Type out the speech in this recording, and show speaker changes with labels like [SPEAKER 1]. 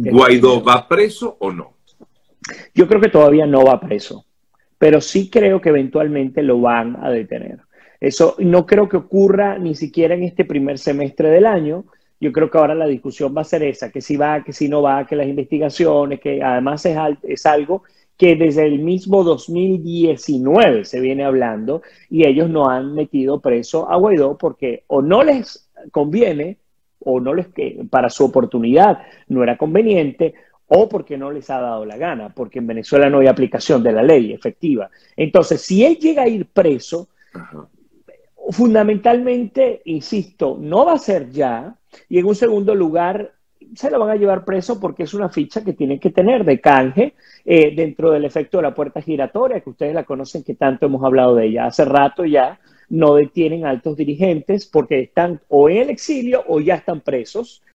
[SPEAKER 1] ¿Guaidó va preso o no?
[SPEAKER 2] Yo creo que todavía no va preso, pero sí creo que eventualmente lo van a detener. Eso no creo que ocurra ni siquiera en este primer semestre del año. Yo creo que ahora la discusión va a ser esa, que si va, que si no va, que las investigaciones, que además es, es algo que desde el mismo 2019 se viene hablando y ellos no han metido preso a Guaidó porque o no les conviene o no les que para su oportunidad no era conveniente o porque no les ha dado la gana, porque en Venezuela no hay aplicación de la ley efectiva. Entonces, si él llega a ir preso, fundamentalmente, insisto, no va a ser ya, y en un segundo lugar, se lo van a llevar preso porque es una ficha que tienen que tener de canje eh, dentro del efecto de la puerta giratoria, que ustedes la conocen, que tanto hemos hablado de ella hace rato ya, no detienen altos dirigentes porque están o en el exilio o ya están presos